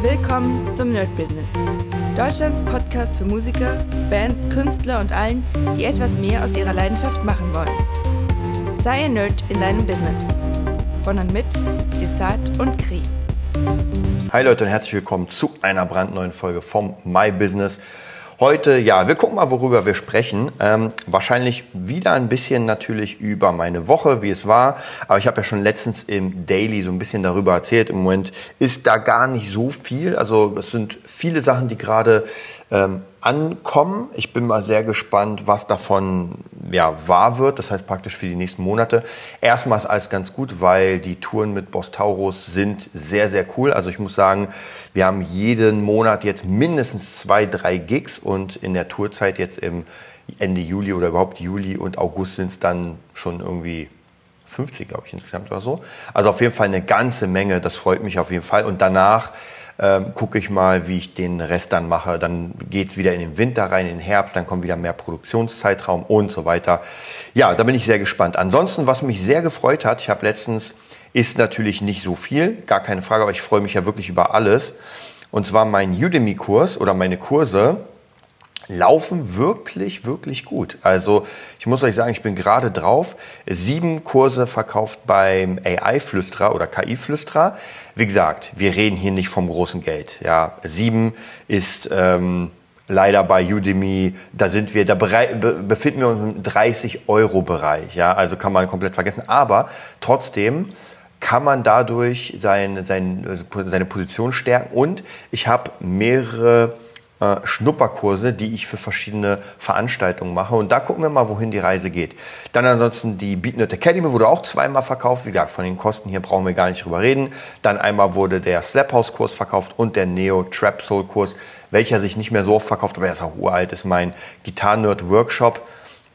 Willkommen zum Nerd Business. Deutschlands Podcast für Musiker, Bands, Künstler und allen, die etwas mehr aus ihrer Leidenschaft machen wollen. Sei ein Nerd in deinem Business. Von und mit Desart und Kri. Hi Leute und herzlich willkommen zu einer brandneuen Folge vom My Business. Heute, ja, wir gucken mal, worüber wir sprechen. Ähm, wahrscheinlich wieder ein bisschen natürlich über meine Woche, wie es war. Aber ich habe ja schon letztens im Daily so ein bisschen darüber erzählt. Im Moment ist da gar nicht so viel. Also es sind viele Sachen, die gerade ähm, ankommen. Ich bin mal sehr gespannt, was davon ja, wahr wird. Das heißt praktisch für die nächsten Monate. Erstmal ist alles ganz gut, weil die Touren mit Boss Taurus sind sehr, sehr cool. Also ich muss sagen, wir haben jeden Monat jetzt mindestens zwei, drei Gigs und in der Tourzeit jetzt im Ende Juli oder überhaupt Juli und August sind es dann schon irgendwie 50, glaube ich, insgesamt oder so. Also auf jeden Fall eine ganze Menge. Das freut mich auf jeden Fall. Und danach ähm, gucke ich mal, wie ich den Rest dann mache. Dann geht's wieder in den Winter rein, in den Herbst, dann kommt wieder mehr Produktionszeitraum und so weiter. Ja, da bin ich sehr gespannt. Ansonsten, was mich sehr gefreut hat, ich habe letztens, ist natürlich nicht so viel, gar keine Frage, aber ich freue mich ja wirklich über alles. Und zwar mein Udemy-Kurs oder meine Kurse laufen wirklich, wirklich gut. Also ich muss euch sagen, ich bin gerade drauf. Sieben Kurse verkauft beim AI-Flüsterer oder KI-Flüsterer. Wie gesagt, wir reden hier nicht vom großen Geld. Ja, sieben ist ähm, leider bei Udemy, da sind wir, da befinden wir uns im 30 Euro Bereich. Ja, also kann man komplett vergessen. Aber trotzdem kann man dadurch sein, sein, seine Position stärken und ich habe mehrere äh, Schnupperkurse, die ich für verschiedene Veranstaltungen mache. Und da gucken wir mal, wohin die Reise geht. Dann ansonsten die BeatNet Academy wurde auch zweimal verkauft. Wie gesagt, von den Kosten hier brauchen wir gar nicht drüber reden. Dann einmal wurde der Slap House Kurs verkauft und der Neo Trap Soul Kurs, welcher sich nicht mehr so oft verkauft, aber er ist auch uralt, ist mein Gitarre Nerd Workshop.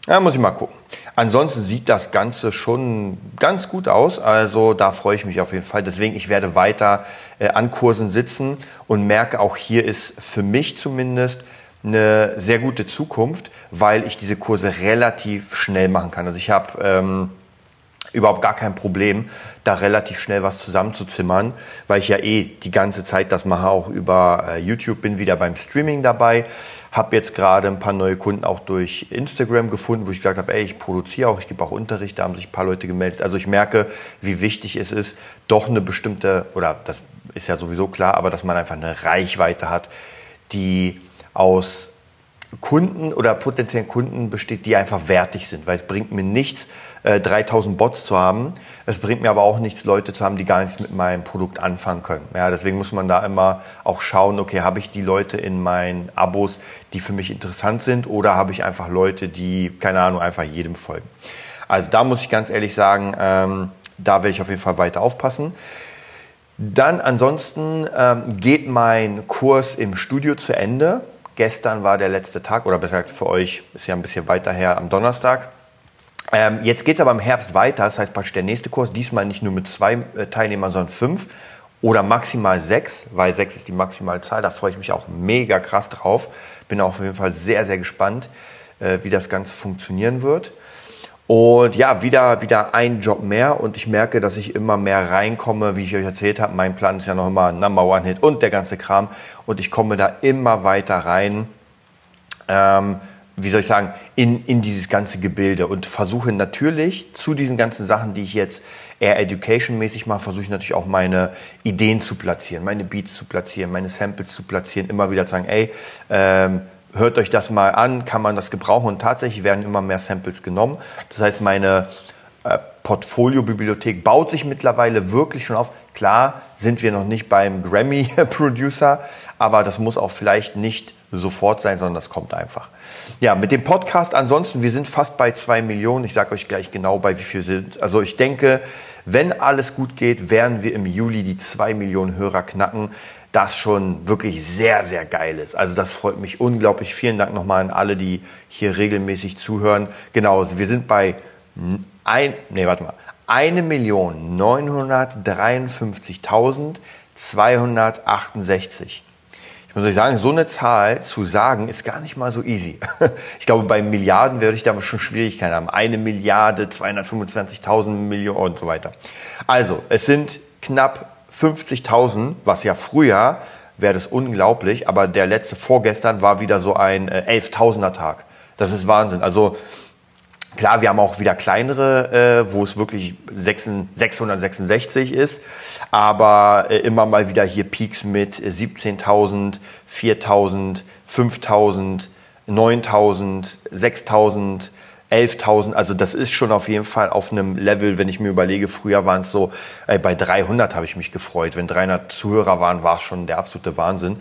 Ja, muss ich mal gucken. Ansonsten sieht das Ganze schon ganz gut aus. Also da freue ich mich auf jeden Fall. Deswegen, ich werde weiter äh, an Kursen sitzen und merke auch hier ist für mich zumindest eine sehr gute Zukunft, weil ich diese Kurse relativ schnell machen kann. Also ich habe ähm, überhaupt gar kein Problem, da relativ schnell was zusammenzuzimmern, weil ich ja eh die ganze Zeit das mache, auch über äh, YouTube, bin wieder beim Streaming dabei. Habe jetzt gerade ein paar neue Kunden auch durch Instagram gefunden, wo ich gesagt habe, ey, ich produziere auch, ich gebe auch Unterricht, da haben sich ein paar Leute gemeldet. Also ich merke, wie wichtig es ist, doch eine bestimmte, oder das ist ja sowieso klar, aber dass man einfach eine Reichweite hat, die aus Kunden oder potenziellen Kunden besteht, die einfach wertig sind, weil es bringt mir nichts, 3000 äh, Bots zu haben. Es bringt mir aber auch nichts, Leute zu haben, die gar nichts mit meinem Produkt anfangen können. Ja, deswegen muss man da immer auch schauen, okay, habe ich die Leute in meinen Abos, die für mich interessant sind oder habe ich einfach Leute, die, keine Ahnung, einfach jedem folgen. Also da muss ich ganz ehrlich sagen, ähm, da werde ich auf jeden Fall weiter aufpassen. Dann ansonsten ähm, geht mein Kurs im Studio zu Ende. Gestern war der letzte Tag, oder besser gesagt für euch, ist ja ein bisschen weiter her, am Donnerstag. Ähm, jetzt geht es aber im Herbst weiter, das heißt praktisch der nächste Kurs, diesmal nicht nur mit zwei äh, Teilnehmern, sondern fünf oder maximal sechs, weil sechs ist die Maximalzahl. Da freue ich mich auch mega krass drauf. Bin auf jeden Fall sehr, sehr gespannt, äh, wie das Ganze funktionieren wird. Und ja, wieder, wieder ein Job mehr und ich merke, dass ich immer mehr reinkomme, wie ich euch erzählt habe. Mein Plan ist ja noch immer Number One Hit und der ganze Kram und ich komme da immer weiter rein. Ähm, wie soll ich sagen, in, in dieses ganze Gebilde und versuche natürlich zu diesen ganzen Sachen, die ich jetzt eher education-mäßig mache, versuche ich natürlich auch meine Ideen zu platzieren, meine Beats zu platzieren, meine Samples zu platzieren, immer wieder zu sagen, ey, ähm, hört euch das mal an, kann man das gebrauchen und tatsächlich werden immer mehr Samples genommen. Das heißt, meine äh, Portfolio-Bibliothek baut sich mittlerweile wirklich schon auf. Klar sind wir noch nicht beim Grammy-Producer, aber das muss auch vielleicht nicht sofort sein, sondern das kommt einfach. Ja, mit dem Podcast ansonsten, wir sind fast bei zwei Millionen. Ich sage euch gleich genau, bei wie viel sind. Also ich denke, wenn alles gut geht, werden wir im Juli die zwei Millionen Hörer knacken das schon wirklich sehr, sehr geil ist. Also das freut mich unglaublich. Vielen Dank nochmal an alle, die hier regelmäßig zuhören. Genau, wir sind bei ein, nee, warte mal, 1.953.268. Ich muss euch sagen, so eine Zahl zu sagen, ist gar nicht mal so easy. Ich glaube, bei Milliarden werde ich da schon Schwierigkeiten haben. Eine Milliarde, 225.000 Millionen und so weiter. Also, es sind knapp 50.000, was ja früher wäre das unglaublich. Aber der letzte vorgestern war wieder so ein äh, 11.000er Tag. Das ist Wahnsinn. Also Klar, wir haben auch wieder kleinere, äh, wo es wirklich 666 ist, aber äh, immer mal wieder hier Peaks mit 17.000, 4.000, 5.000, 9.000, 6.000, 11.000. Also das ist schon auf jeden Fall auf einem Level, wenn ich mir überlege, früher waren es so, äh, bei 300 habe ich mich gefreut. Wenn 300 Zuhörer waren, war es schon der absolute Wahnsinn.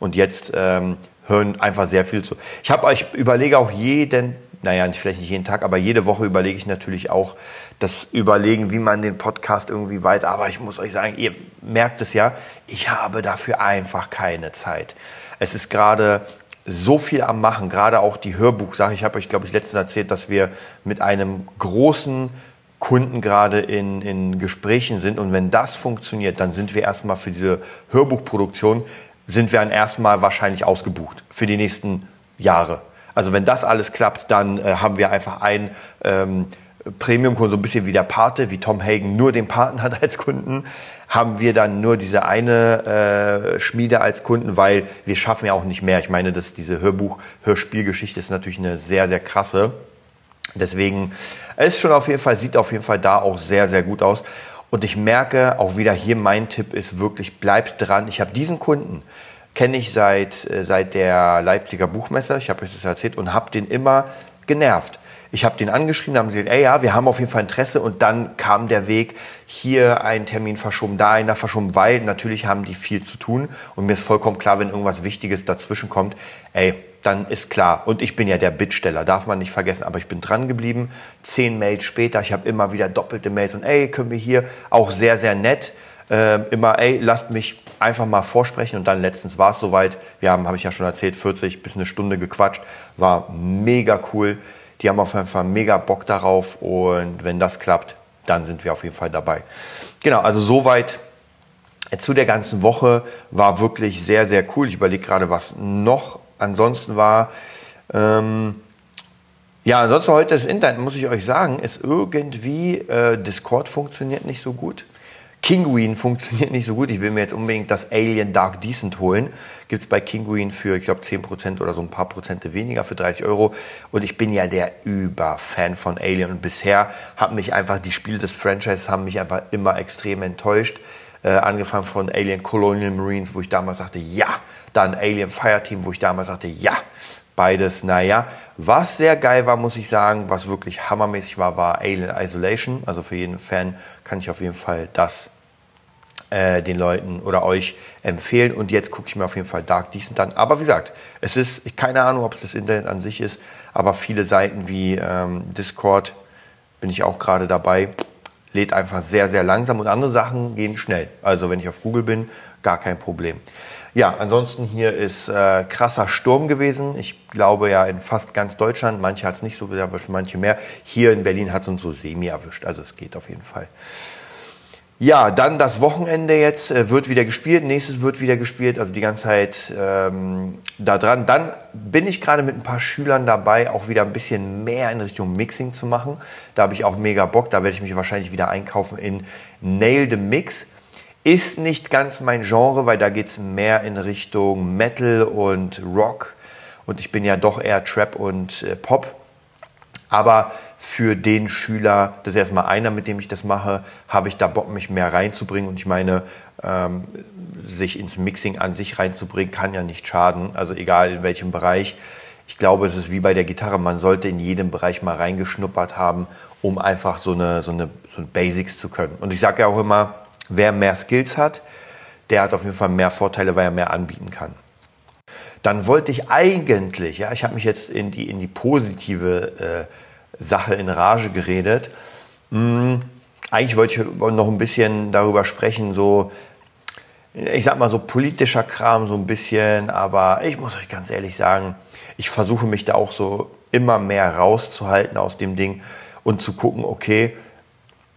Und jetzt ähm, hören einfach sehr viel zu. Ich habe, ich überlege auch jeden naja, nicht, vielleicht nicht jeden Tag, aber jede Woche überlege ich natürlich auch das Überlegen, wie man den Podcast irgendwie weiter. Aber ich muss euch sagen, ihr merkt es ja, ich habe dafür einfach keine Zeit. Es ist gerade so viel am Machen, gerade auch die Hörbuchsache. Ich habe euch, glaube ich, letztens erzählt, dass wir mit einem großen Kunden gerade in, in Gesprächen sind. Und wenn das funktioniert, dann sind wir erstmal für diese Hörbuchproduktion, sind wir dann erstmal wahrscheinlich ausgebucht für die nächsten Jahre. Also wenn das alles klappt, dann äh, haben wir einfach ein ähm, Premium-Kunden, so ein bisschen wie der Pate, wie Tom Hagen nur den Paten hat als Kunden, haben wir dann nur diese eine äh, Schmiede als Kunden, weil wir schaffen ja auch nicht mehr. Ich meine, dass diese Hörbuch-Hörspielgeschichte ist natürlich eine sehr, sehr krasse. Deswegen es ist schon auf jeden Fall, sieht auf jeden Fall da auch sehr, sehr gut aus. Und ich merke auch wieder hier, mein Tipp ist wirklich, bleibt dran. Ich habe diesen Kunden, kenne ich seit, äh, seit der Leipziger Buchmesse, ich habe euch das erzählt, und habe den immer genervt. Ich habe den angeschrieben, haben sie gesagt, ey ja, wir haben auf jeden Fall Interesse und dann kam der Weg, hier einen Termin verschoben, da einer verschoben, weil natürlich haben die viel zu tun und mir ist vollkommen klar, wenn irgendwas Wichtiges dazwischen kommt, ey, dann ist klar. Und ich bin ja der Bittsteller, darf man nicht vergessen, aber ich bin dran geblieben. Zehn Mails später, ich habe immer wieder doppelte Mails und ey, können wir hier, auch sehr, sehr nett, äh, immer, ey, lasst mich einfach mal vorsprechen und dann letztens war es soweit. Wir haben, habe ich ja schon erzählt, 40 bis eine Stunde gequatscht. War mega cool. Die haben auf jeden Fall mega Bock darauf und wenn das klappt, dann sind wir auf jeden Fall dabei. Genau, also soweit zu der ganzen Woche war wirklich sehr, sehr cool. Ich überlege gerade, was noch ansonsten war. Ähm, ja, ansonsten heute das Internet, muss ich euch sagen, ist irgendwie, äh, Discord funktioniert nicht so gut. Kinguin funktioniert nicht so gut. Ich will mir jetzt unbedingt das Alien Dark Decent holen. Gibt es bei Kinguin für, ich glaube, 10% oder so ein paar Prozente weniger für 30 Euro. Und ich bin ja der Überfan von Alien. Und bisher haben mich einfach, die Spiele des Franchises haben mich einfach immer extrem enttäuscht. Äh, angefangen von Alien Colonial Marines, wo ich damals sagte, ja. Dann Alien Fireteam, wo ich damals sagte, ja. Beides, naja. Was sehr geil war, muss ich sagen, was wirklich hammermäßig war, war Alien Isolation. Also für jeden Fan kann ich auf jeden Fall das äh, den Leuten oder euch empfehlen. Und jetzt gucke ich mir auf jeden Fall Dark Decent an. Aber wie gesagt, es ist keine Ahnung, ob es das Internet an sich ist, aber viele Seiten wie ähm, Discord bin ich auch gerade dabei, lädt einfach sehr, sehr langsam und andere Sachen gehen schnell. Also wenn ich auf Google bin, gar kein Problem. Ja, ansonsten hier ist äh, krasser Sturm gewesen. Ich glaube ja in fast ganz Deutschland. Manche hat es nicht so erwischt, manche mehr. Hier in Berlin hat es uns so semi erwischt. Also es geht auf jeden Fall. Ja, dann das Wochenende jetzt äh, wird wieder gespielt, nächstes wird wieder gespielt, also die ganze Zeit ähm, da dran. Dann bin ich gerade mit ein paar Schülern dabei, auch wieder ein bisschen mehr in Richtung Mixing zu machen. Da habe ich auch mega Bock, da werde ich mich wahrscheinlich wieder einkaufen in Nail the Mix. Ist nicht ganz mein Genre, weil da geht's mehr in Richtung Metal und Rock. Und ich bin ja doch eher Trap und äh, Pop. Aber für den Schüler, das ist erstmal einer, mit dem ich das mache, habe ich da Bock, mich mehr reinzubringen. Und ich meine, ähm, sich ins Mixing an sich reinzubringen, kann ja nicht schaden. Also egal in welchem Bereich. Ich glaube, es ist wie bei der Gitarre. Man sollte in jedem Bereich mal reingeschnuppert haben, um einfach so eine, so eine, so eine Basics zu können. Und ich sage ja auch immer, wer mehr Skills hat, der hat auf jeden Fall mehr Vorteile, weil er mehr anbieten kann. Dann wollte ich eigentlich, ja, ich habe mich jetzt in die, in die positive äh, Sache in Rage geredet. Hm, eigentlich wollte ich noch ein bisschen darüber sprechen, so, ich sag mal so politischer Kram so ein bisschen, aber ich muss euch ganz ehrlich sagen, ich versuche mich da auch so immer mehr rauszuhalten aus dem Ding und zu gucken, okay,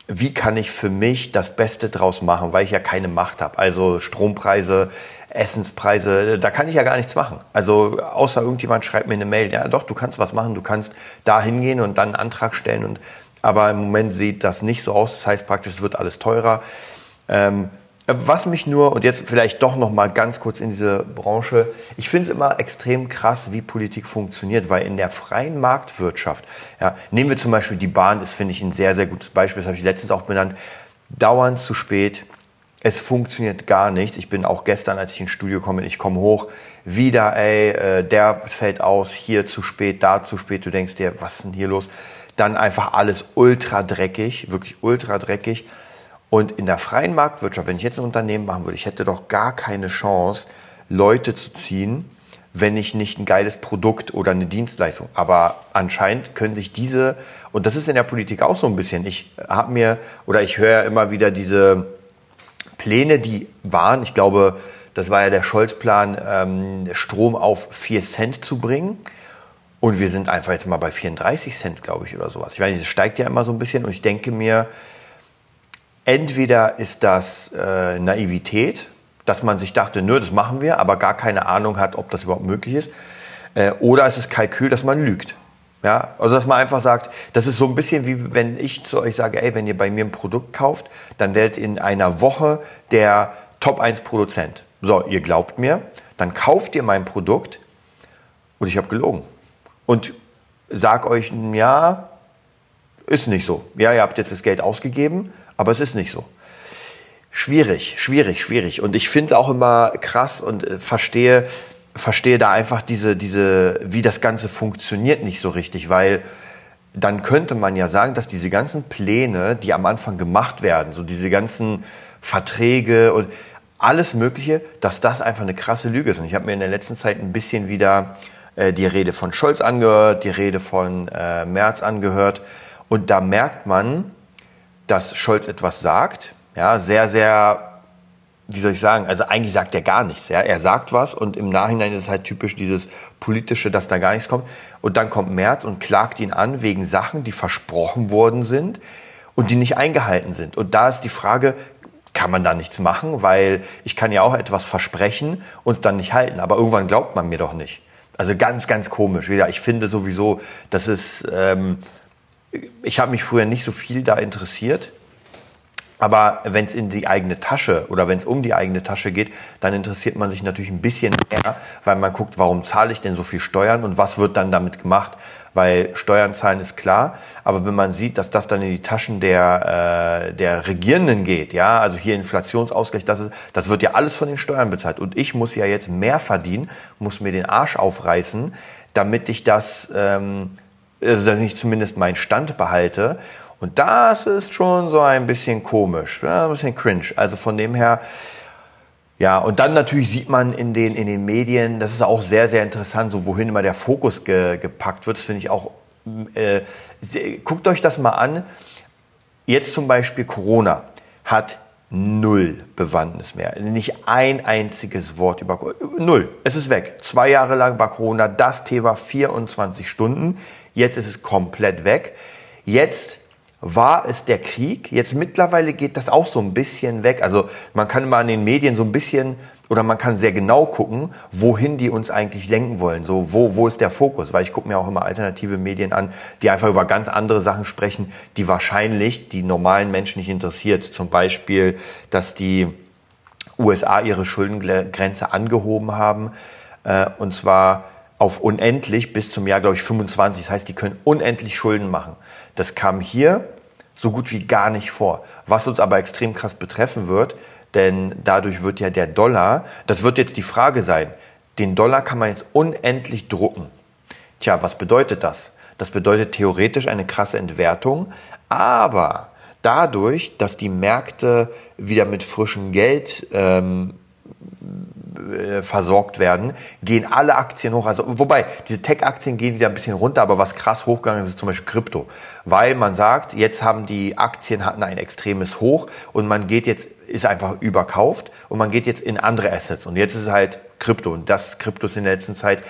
wie kann ich für mich das Beste draus machen, weil ich ja keine Macht habe. Also Strompreise, Essenspreise, da kann ich ja gar nichts machen. Also außer irgendjemand schreibt mir eine Mail, ja doch, du kannst was machen, du kannst da hingehen und dann einen Antrag stellen. Und, aber im Moment sieht das nicht so aus. Das heißt praktisch, es wird alles teurer. Ähm, Was mich nur, und jetzt vielleicht doch noch mal ganz kurz in diese Branche, ich finde es immer extrem krass, wie Politik funktioniert, weil in der freien Marktwirtschaft, ja, nehmen wir zum Beispiel die Bahn, das finde ich ein sehr, sehr gutes Beispiel, das habe ich letztens auch benannt, dauernd zu spät, es funktioniert gar nichts. Ich bin auch gestern, als ich ins Studio komme, ich komme hoch, wieder, ey, äh, der fällt aus, hier zu spät, da zu spät, du denkst dir, was ist denn hier los? Dann einfach alles ultra dreckig, wirklich ultra dreckig. Und in der freien Marktwirtschaft, wenn ich jetzt ein Unternehmen machen würde, ich hätte doch gar keine Chance, Leute zu ziehen, wenn ich nicht ein geiles Produkt oder eine Dienstleistung. Aber anscheinend können sich diese, und das ist in der Politik auch so ein bisschen, ich habe mir, oder ich höre immer wieder diese Pläne, die waren, ich glaube, das war ja der Scholz-Plan, ähm, Strom auf 4 Cent zu bringen. Und wir sind einfach jetzt mal bei 34 Cent, glaube ich, oder sowas. Ich meine, das steigt ja immer so ein bisschen und ich denke mir, Entweder ist das äh, Naivität, dass man sich dachte, nö, das machen wir, aber gar keine Ahnung hat, ob das überhaupt möglich ist. Äh, oder es ist Kalkül, dass man lügt. Ja, also dass man einfach sagt, das ist so ein bisschen wie wenn ich zu euch sage, ey, wenn ihr bei mir ein Produkt kauft, dann werdet in einer Woche der Top 1 Produzent. So, ihr glaubt mir, dann kauft ihr mein Produkt und ich habe gelogen. Und sag euch, ja, ist nicht so. Ja, ihr habt jetzt das Geld ausgegeben, aber es ist nicht so. Schwierig, schwierig, schwierig. Und ich finde es auch immer krass und äh, verstehe, verstehe da einfach diese, diese, wie das Ganze funktioniert nicht so richtig, weil dann könnte man ja sagen, dass diese ganzen Pläne, die am Anfang gemacht werden, so diese ganzen Verträge und alles Mögliche, dass das einfach eine krasse Lüge ist. Und ich habe mir in der letzten Zeit ein bisschen wieder äh, die Rede von Scholz angehört, die Rede von äh, Merz angehört. Und da merkt man, dass Scholz etwas sagt, ja, sehr, sehr, wie soll ich sagen, also eigentlich sagt er gar nichts, ja, er sagt was und im Nachhinein ist es halt typisch dieses politische, dass da gar nichts kommt und dann kommt Merz und klagt ihn an wegen Sachen, die versprochen worden sind und die nicht eingehalten sind und da ist die Frage, kann man da nichts machen, weil ich kann ja auch etwas versprechen und dann nicht halten, aber irgendwann glaubt man mir doch nicht. Also ganz, ganz komisch. Wieder, ich finde sowieso, das ist ähm, ich habe mich früher nicht so viel da interessiert. Aber wenn es in die eigene Tasche oder wenn es um die eigene Tasche geht, dann interessiert man sich natürlich ein bisschen mehr, weil man guckt, warum zahle ich denn so viel Steuern und was wird dann damit gemacht? Weil Steuern zahlen ist klar, aber wenn man sieht, dass das dann in die Taschen der, äh, der Regierenden geht, ja, also hier Inflationsausgleich, das, ist, das wird ja alles von den Steuern bezahlt. Und ich muss ja jetzt mehr verdienen, muss mir den Arsch aufreißen, damit ich das... Ähm, also dass ich zumindest meinen Stand behalte. Und das ist schon so ein bisschen komisch, ja, ein bisschen cringe. Also von dem her, ja, und dann natürlich sieht man in den, in den Medien, das ist auch sehr, sehr interessant, so wohin immer der Fokus ge, gepackt wird. Das finde ich auch, äh, guckt euch das mal an. Jetzt zum Beispiel Corona hat null Bewandtnis mehr. Nicht ein einziges Wort über Null. Es ist weg. Zwei Jahre lang war Corona das Thema 24 Stunden. Jetzt ist es komplett weg. Jetzt war es der Krieg. Jetzt mittlerweile geht das auch so ein bisschen weg. Also man kann mal in den Medien so ein bisschen oder man kann sehr genau gucken, wohin die uns eigentlich lenken wollen. So, wo, wo ist der Fokus? Weil ich gucke mir auch immer alternative Medien an, die einfach über ganz andere Sachen sprechen, die wahrscheinlich die normalen Menschen nicht interessiert. Zum Beispiel, dass die USA ihre Schuldengrenze angehoben haben. Äh, und zwar auf unendlich bis zum Jahr, glaube ich, 25. Das heißt, die können unendlich Schulden machen. Das kam hier so gut wie gar nicht vor. Was uns aber extrem krass betreffen wird, denn dadurch wird ja der Dollar, das wird jetzt die Frage sein, den Dollar kann man jetzt unendlich drucken. Tja, was bedeutet das? Das bedeutet theoretisch eine krasse Entwertung, aber dadurch, dass die Märkte wieder mit frischem Geld ähm, äh, versorgt werden, gehen alle Aktien hoch. Also, wobei, diese Tech-Aktien gehen wieder ein bisschen runter, aber was krass hochgegangen ist, ist zum Beispiel Krypto. Weil man sagt, jetzt haben die Aktien hatten ein extremes Hoch und man geht jetzt, ist einfach überkauft und man geht jetzt in andere Assets. Und jetzt ist halt Krypto. Und das Krypto ist in der letzten Zeit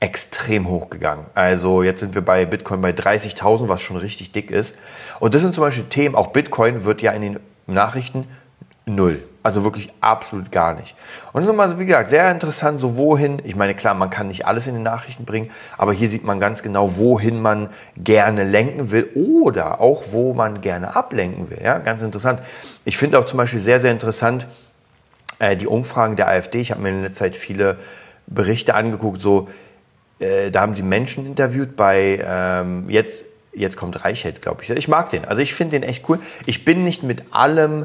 extrem hochgegangen. Also jetzt sind wir bei Bitcoin bei 30.000, was schon richtig dick ist. Und das sind zum Beispiel Themen, auch Bitcoin wird ja in den Nachrichten null Also wirklich absolut gar nicht. Und das ist immer, wie gesagt, sehr interessant, so wohin, ich meine, klar, man kann nicht alles in den Nachrichten bringen, aber hier sieht man ganz genau, wohin man gerne lenken will oder auch, wo man gerne ablenken will. Ja, ganz interessant. Ich finde auch zum Beispiel sehr, sehr interessant, äh, die Umfragen der AfD. Ich habe mir in letzter Zeit viele Berichte angeguckt, so, äh, da haben sie Menschen interviewt bei, ähm, jetzt, jetzt kommt Reichelt, glaube ich. Ich mag den. Also ich finde den echt cool. Ich bin nicht mit allem,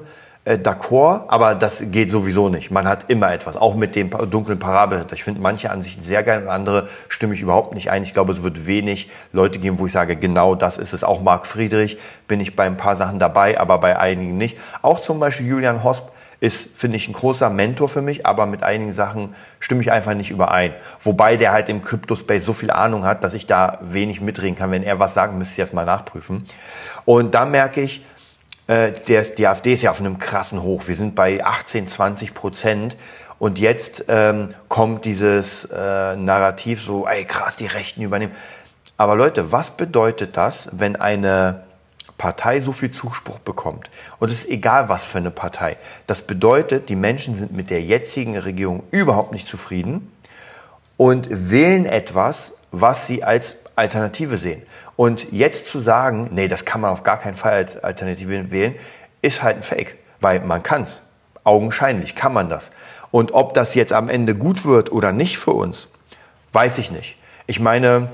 äh, d'accord, aber das geht sowieso nicht. Man hat immer etwas, auch mit dem dunklen Parabelritter. Ich finde manche Ansichten sehr geil und andere stimme ich überhaupt nicht ein. Ich glaube, es wird wenig Leute geben, wo ich sage, genau das ist es. Auch Marc Friedrich bin ich bei ein paar Sachen dabei, aber bei einigen nicht. Auch zum Beispiel Julian Hosp ist, finde ich, ein großer Mentor für mich, aber mit einigen Sachen stimme ich einfach nicht überein. Wobei der halt im Crypto-Space so viel Ahnung hat, dass ich da wenig mitreden kann. Wenn er was sagt, müsste ich erst mal nachprüfen. Und da merke ich, äh, der, die AfD ist ja auf einem krassen Hoch. Wir sind bei 18, 20 Prozent. Und jetzt ähm, kommt dieses äh, Narrativ so, ey krass, die Rechten übernehmen. Aber Leute, was bedeutet das, wenn eine Partei so viel Zuspruch bekommt? Und es ist egal, was für eine Partei. Das bedeutet, die Menschen sind mit der jetzigen Regierung überhaupt nicht zufrieden und wählen etwas, was sie als Alternative sehen. Und jetzt zu sagen, nee, das kann man auf gar keinen Fall als Alternative wählen, ist halt ein Fake, weil man kann's. Augenscheinlich kann man das. Und ob das jetzt am Ende gut wird oder nicht für uns, weiß ich nicht. Ich meine,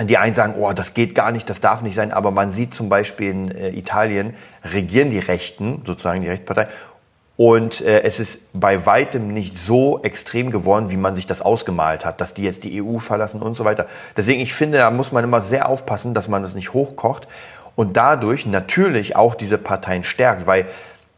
die einen sagen, oh, das geht gar nicht, das darf nicht sein, aber man sieht zum Beispiel in äh, Italien, regieren die Rechten, sozusagen die Rechtspartei, und äh, es ist bei weitem nicht so extrem geworden, wie man sich das ausgemalt hat, dass die jetzt die EU verlassen und so weiter. Deswegen, ich finde, da muss man immer sehr aufpassen, dass man das nicht hochkocht und dadurch natürlich auch diese Parteien stärkt, weil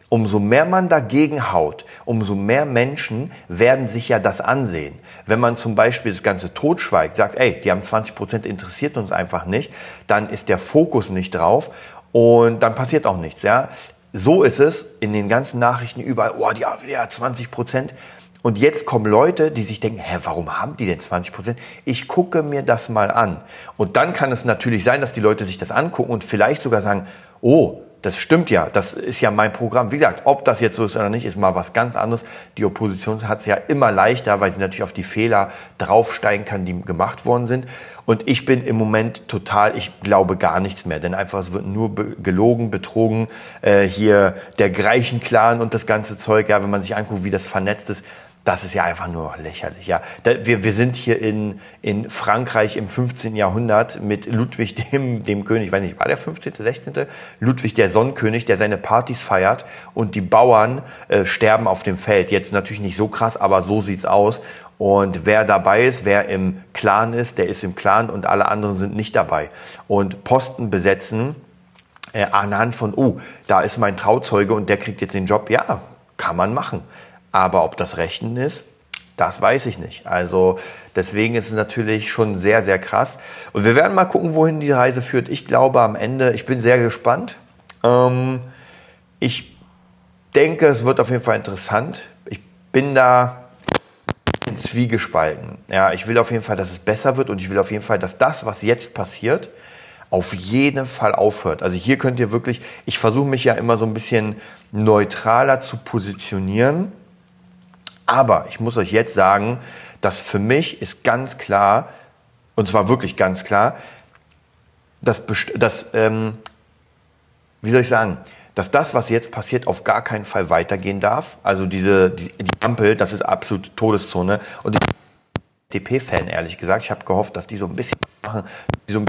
umso mehr man dagegen haut, umso mehr Menschen werden sich ja das ansehen. Wenn man zum Beispiel das Ganze totschweigt, sagt, ey, die haben 20 Prozent, interessiert uns einfach nicht, dann ist der Fokus nicht drauf und dann passiert auch nichts. Ja? So ist es in den ganzen Nachrichten überall, oh, die AfD hat 20 Prozent. Und jetzt kommen Leute, die sich denken, hä, warum haben die denn 20 Prozent? Ich gucke mir das mal an. Und dann kann es natürlich sein, dass die Leute sich das angucken und vielleicht sogar sagen, oh, das stimmt ja, das ist ja mein Programm. Wie gesagt, ob das jetzt so ist oder nicht, ist mal was ganz anderes. Die Opposition hat es ja immer leichter, weil sie natürlich auf die Fehler draufsteigen kann, die gemacht worden sind. Und ich bin im Moment total, ich glaube gar nichts mehr, denn einfach es wird nur be gelogen, betrogen. Äh, hier der Greichen-Clan und das ganze Zeug, ja, wenn man sich anguckt, wie das vernetzt ist, das ist ja einfach nur lächerlich. Ja, wir, wir sind hier in, in Frankreich im 15. Jahrhundert mit Ludwig dem, dem König, weiß nicht, war der 15., 16.? Ludwig der Sonnenkönig, der seine Partys feiert und die Bauern äh, sterben auf dem Feld. Jetzt natürlich nicht so krass, aber so sieht's aus. Und wer dabei ist, wer im Clan ist, der ist im Clan und alle anderen sind nicht dabei. Und Posten besetzen äh, anhand von, oh, da ist mein Trauzeuge und der kriegt jetzt den Job. Ja, kann man machen. Aber ob das Rechten ist, das weiß ich nicht. Also deswegen ist es natürlich schon sehr, sehr krass. Und wir werden mal gucken, wohin die Reise führt. Ich glaube am Ende, ich bin sehr gespannt. Ähm, ich denke, es wird auf jeden Fall interessant. Ich bin da zwiegespalten. Ja, ich will auf jeden Fall, dass es besser wird und ich will auf jeden Fall, dass das, was jetzt passiert, auf jeden Fall aufhört. Also hier könnt ihr wirklich, ich versuche mich ja immer so ein bisschen neutraler zu positionieren aber ich muss euch jetzt sagen, dass für mich ist ganz klar, und zwar wirklich ganz klar, dass, dass ähm, wie soll ich sagen, dass das, was jetzt passiert, auf gar keinen Fall weitergehen darf. Also diese die, die Ampel, das ist absolut Todeszone. Und ich DP-Fan, ehrlich gesagt, ich habe gehofft, dass die so ein bisschen machen, die so ein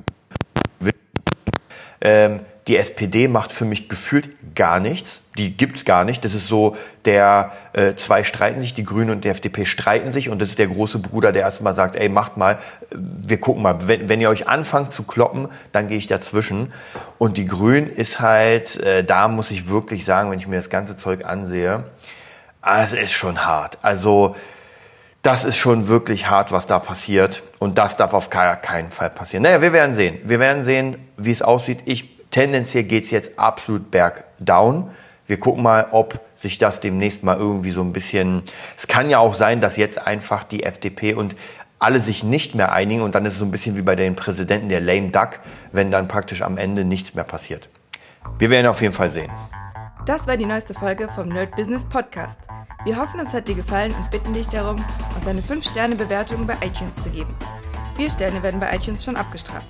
ähm, die SPD macht für mich gefühlt gar nichts. Die gibt's gar nicht. Das ist so, der äh, zwei streiten sich, die Grünen und die FDP streiten sich und das ist der große Bruder, der erstmal sagt, ey, macht mal, wir gucken mal. Wenn, wenn ihr euch anfangt zu kloppen, dann gehe ich dazwischen. Und die Grünen ist halt, äh, da muss ich wirklich sagen, wenn ich mir das ganze Zeug ansehe, ah, es ist schon hart. Also das ist schon wirklich hart, was da passiert. Und das darf auf keinen Fall passieren. Naja, wir werden sehen. Wir werden sehen, wie es aussieht. Ich Tendenziell geht's jetzt absolut bergdown. Wir gucken mal, ob sich das demnächst mal irgendwie so ein bisschen. Es kann ja auch sein, dass jetzt einfach die FDP und alle sich nicht mehr einigen und dann ist es so ein bisschen wie bei den Präsidenten der Lame Duck, wenn dann praktisch am Ende nichts mehr passiert. Wir werden auf jeden Fall sehen. Das war die neueste Folge vom Nerd Business Podcast. Wir hoffen, es hat dir gefallen und bitten dich darum, uns eine 5-Sterne-Bewertung bei iTunes zu geben. Vier Sterne werden bei iTunes schon abgestraft.